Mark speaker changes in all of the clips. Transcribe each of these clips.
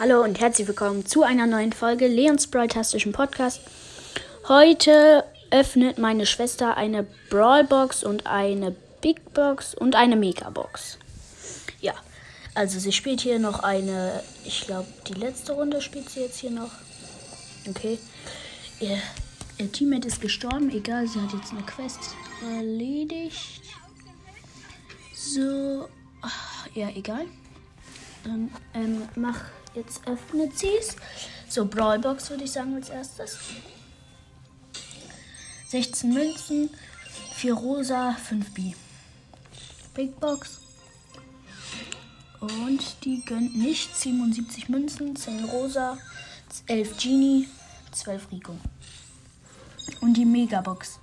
Speaker 1: Hallo und herzlich willkommen zu einer neuen Folge Leons Brawl-tastischen Podcast. Heute öffnet meine Schwester eine Brawlbox und eine Big Box und eine Megabox. Ja, also sie spielt hier noch eine, ich glaube, die letzte Runde spielt sie jetzt hier noch. Okay. Ihr, ihr Teammate ist gestorben, egal, sie hat jetzt eine Quest erledigt. So, ja, egal. Dann ähm, mach Jetzt öffnet sie es. So, Brawlbox würde ich sagen als erstes. 16 Münzen, 4 rosa, 5 B. Big Box. Und die gönnt nicht. 77 Münzen, 10 rosa, 11 Genie, 12 Rico. Und die Megabox.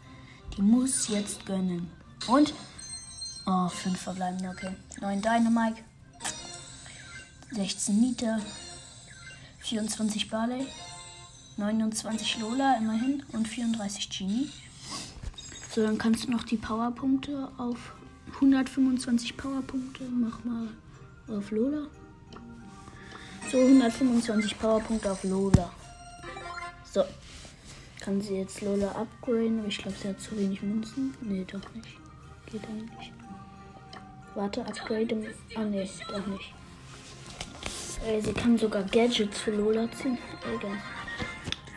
Speaker 1: Die muss jetzt gönnen. Und? Oh, 5 verbleibende, okay. 9 Dynamite. 16 Nita, 24 Barley, 29 Lola immerhin und 34 Genie. So, dann kannst du noch die Powerpunkte auf 125 Powerpunkte. Mach mal auf Lola. So, 125 Powerpunkte auf Lola. So. Kann sie jetzt Lola upgraden? Ich glaube, sie hat zu wenig Münzen. Nee, doch nicht. Geht eigentlich. Warte, upgrade. Ah, nee, doch nicht. Äh, sie kann sogar Gadgets für Lola ziehen. Egal.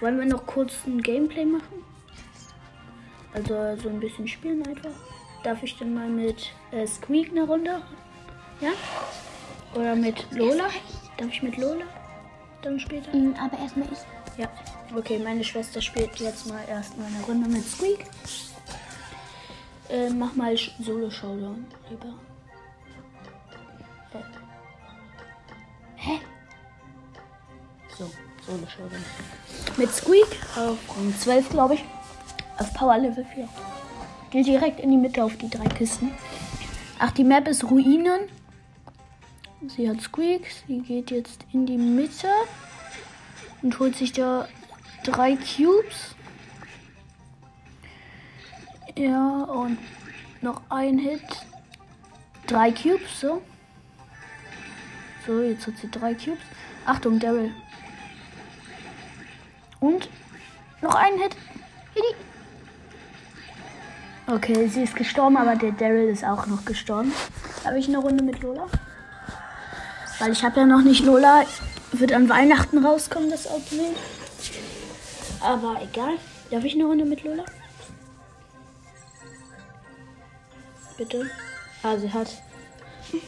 Speaker 1: Wollen wir noch kurz ein Gameplay machen? Also so ein bisschen spielen einfach. Darf ich denn mal mit äh, Squeak eine Runde? Ja? Oder mit Lola? Darf ich mit Lola? Dann später?
Speaker 2: Mhm, aber erstmal ich.
Speaker 1: Ja. Okay, meine Schwester spielt jetzt mal erstmal eine Runde mit Squeak. Äh, mach mal Solo-Showdown lieber. So, Solo Showdown. Mit Squeak auf Rang 12, glaube ich. Auf Power Level 4. Geht direkt in die Mitte auf die drei Kisten. Ach, die Map ist Ruinen. Sie hat Squeak. Sie geht jetzt in die Mitte und holt sich da drei Cubes. Ja, und noch ein Hit. Drei Cubes, so. So, jetzt hat sie drei Cubes. Achtung, Daryl. Und noch einen Hit. Okay, sie ist gestorben, aber der Daryl ist auch noch gestorben. Habe ich eine Runde mit Lola? Weil ich habe ja noch nicht Lola. Wird an Weihnachten rauskommen, das Outfit. Aber egal. Darf ich eine Runde mit Lola? Bitte. Ah, sie hat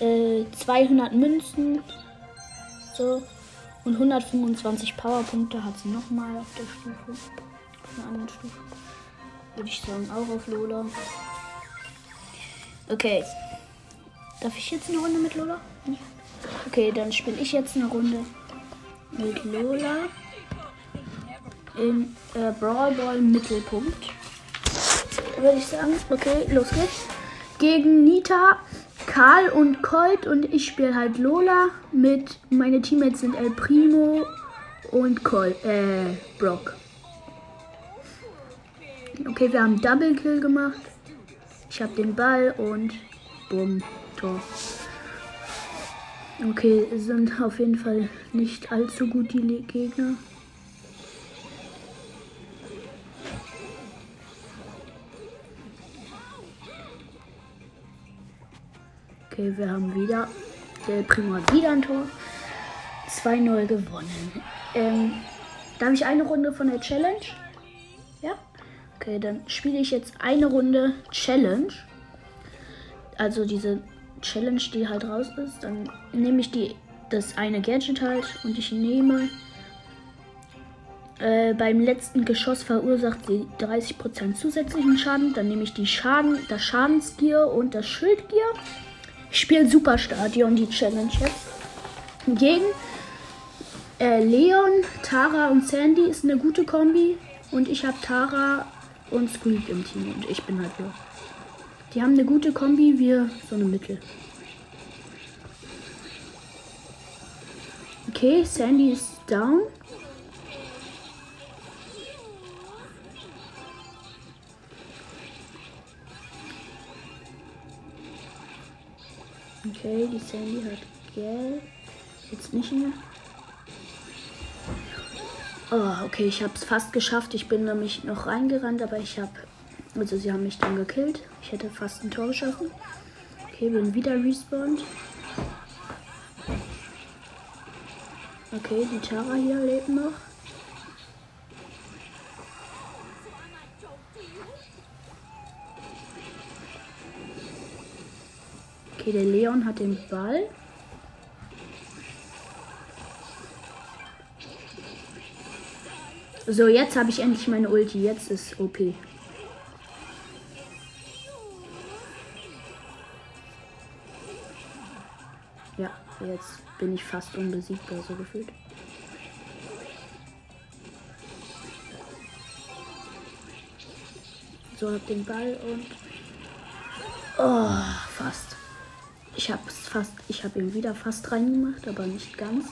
Speaker 1: äh, 200 Münzen. So. Und 125 Powerpunkte hat sie nochmal auf der Stufe. Auf einer anderen Stufe. Würde ich sagen, auch auf Lola. Okay. Darf ich jetzt eine Runde mit Lola? Okay, dann spiele ich jetzt eine Runde mit Lola in äh, Brawl Ball Mittelpunkt. Würde ich sagen. Okay, los geht's. Gegen Nita Karl und Colt und ich spiele halt Lola mit. Meine Teammates sind El Primo und Colt, äh, Brock. Okay, wir haben Double Kill gemacht. Ich habe den Ball und bumm, Tor. Okay, sind auf jeden Fall nicht allzu gut die Gegner. Okay, wir haben wieder. Der Primo hat wieder ein Tor. 2-0 gewonnen. Ähm, darf ich eine Runde von der Challenge? Ja? Okay, dann spiele ich jetzt eine Runde Challenge. Also diese Challenge, die halt raus ist. Dann nehme ich die, das eine Gadget halt und ich nehme äh, beim letzten Geschoss verursacht sie 30% zusätzlichen Schaden. Dann nehme ich die Schaden, das Schadensgear und das Schildgear. Ich spiele Superstadion, die Challenge jetzt. Gegen äh, Leon, Tara und Sandy ist eine gute Kombi. Und ich habe Tara und Squeak im Team. Und ich bin halt so. Die haben eine gute Kombi, wir so eine Mittel. Okay, Sandy ist down. Okay, die Sandy hat Geld. Jetzt nicht mehr. Oh, okay, ich habe es fast geschafft. Ich bin nämlich noch reingerannt, aber ich habe... Also sie haben mich dann gekillt. Ich hätte fast ein Tor geschossen. Okay, bin wieder respawned. Okay, die Tara hier lebt noch. Okay, der Leon hat den Ball. So, jetzt habe ich endlich meine Ulti. Jetzt ist OP. Ja, jetzt bin ich fast unbesiegbar, so gefühlt. So, hab den Ball und. Oh, fast. Ich hab's fast. Ich habe ihn wieder fast reingemacht, aber nicht ganz.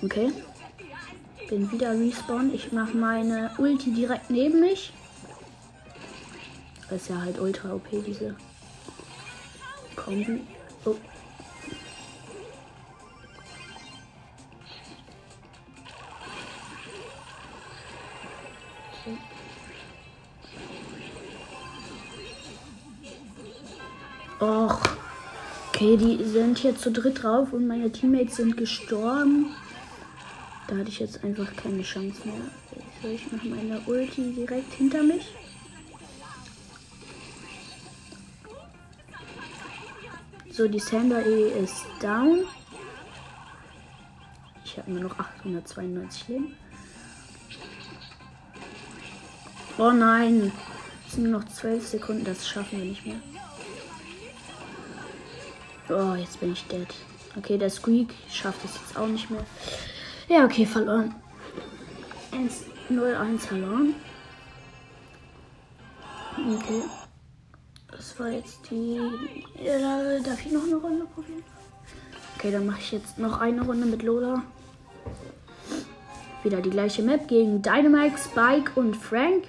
Speaker 1: Okay. Bin wieder respawn. Ich mache meine Ulti direkt neben mich. Das ist ja halt ultra OP, diese Kombi. Oh. Och. Okay, die sind hier zu dritt drauf und meine Teammates sind gestorben. Da hatte ich jetzt einfach keine Chance mehr. So, ich mache meine Ulti direkt hinter mich. So, die Sander E ist down. Ich habe nur noch 892 Leben. Oh nein. Es sind nur noch 12 Sekunden, das schaffen wir nicht mehr. Oh, jetzt bin ich dead. Okay, der Squeak schafft es jetzt auch nicht mehr. Ja, okay, verloren. 1-0-1 verloren. Okay. Das war jetzt die. Ja, darf ich noch eine Runde probieren? Okay, dann mache ich jetzt noch eine Runde mit Lola. Wieder die gleiche Map gegen Dynamite, Spike und Frank.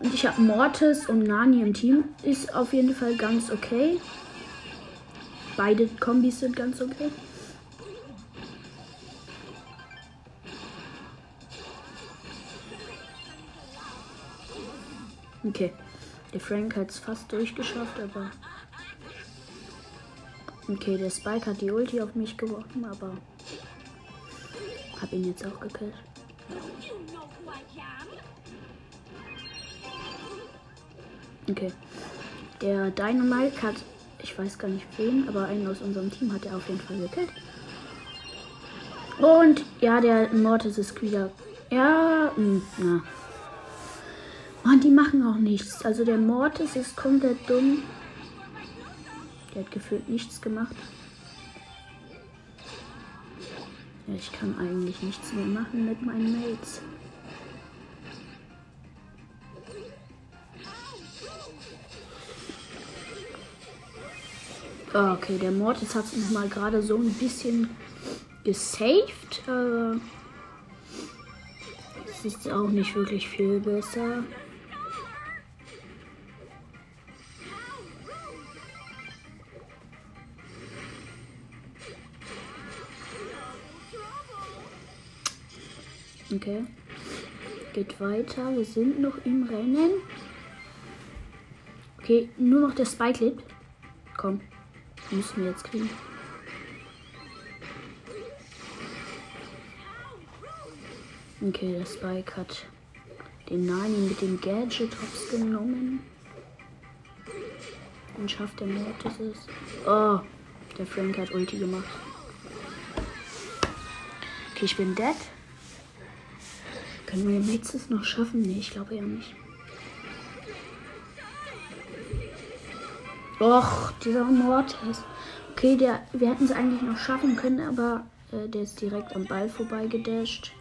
Speaker 1: Und ich habe Mortis und Nani im Team. Ist auf jeden Fall ganz okay. Beide Kombis sind ganz okay. Okay. Der Frank hat es fast durchgeschafft, aber. Okay, der Spike hat die Ulti auf mich geworfen, aber. Hab ihn jetzt auch gekillt. Okay. Der Dynamite hat ich weiß gar nicht wen, aber einen aus unserem Team hat er auf jeden Fall gekillt. Und ja, der Mortis ist wieder. Ja, hm, na. Mann, die machen auch nichts. Also der Mortis ist komplett dumm. Der hat gefühlt nichts gemacht. Ja, ich kann eigentlich nichts mehr machen mit meinen Mates. Okay, der Mortis hat sich mal gerade so ein bisschen gesaved. Äh, das ist auch nicht wirklich viel besser. Okay. Geht weiter. Wir sind noch im Rennen. Okay, nur noch der Spike lebt. Komm. Müssen wir jetzt kriegen. Okay, der Spike hat den Nani mit dem Gadget hops genommen. Und schafft der Mortis es. Oh, der Frank hat Ulti gemacht. Okay, ich bin dead. Können wir es noch schaffen? Nee, ich glaube ja nicht. Och, dieser Mortis. Okay, der, wir hätten es eigentlich noch schaffen können, aber äh, der ist direkt am Ball vorbeigedasht.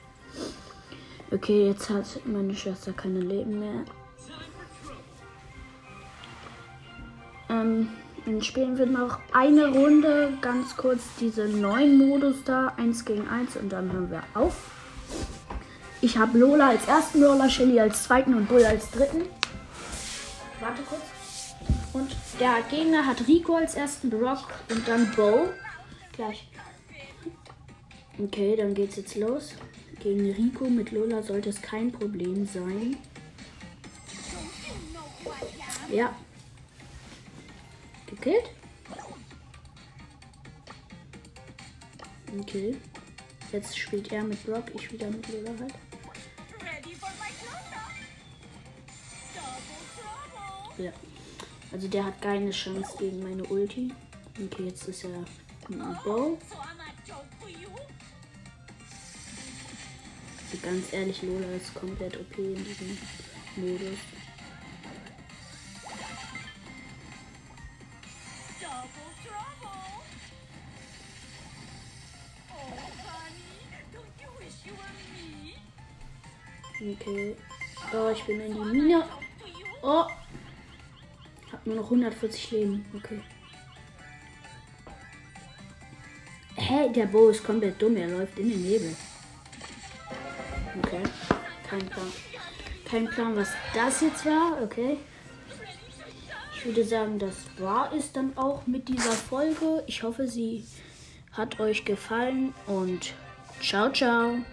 Speaker 1: Okay, jetzt hat meine Schwester keine Leben mehr. Ähm, dann spielen wir noch eine Runde, ganz kurz diese neuen Modus da, 1 gegen 1 und dann hören wir auf. Ich habe Lola als ersten Brawler, Shelly als zweiten und Bull als dritten. Warte kurz. Und der Gegner hat Rico als ersten, Brock und dann Bo. Gleich. Okay, dann geht's jetzt los. Gegen Rico mit Lola sollte es kein Problem sein. Ja. Gekillt? Okay. Jetzt spielt er mit Brock, ich wieder mit Lola halt. Ja. Also der hat keine Chance gegen meine Ulti. Okay, jetzt ist er einem Bow. Also ganz ehrlich, Lola ist komplett OP in diesem Modus. Okay. Oh, ich bin in die Mine. Oh. Hab nur noch 140 Leben. Okay. Hä, der Bo ist komplett dumm. Er läuft in den Nebel. Okay. Kein Plan. Kein Plan, was das jetzt war. Okay. Ich würde sagen, das war es dann auch mit dieser Folge. Ich hoffe, sie hat euch gefallen und ciao, ciao.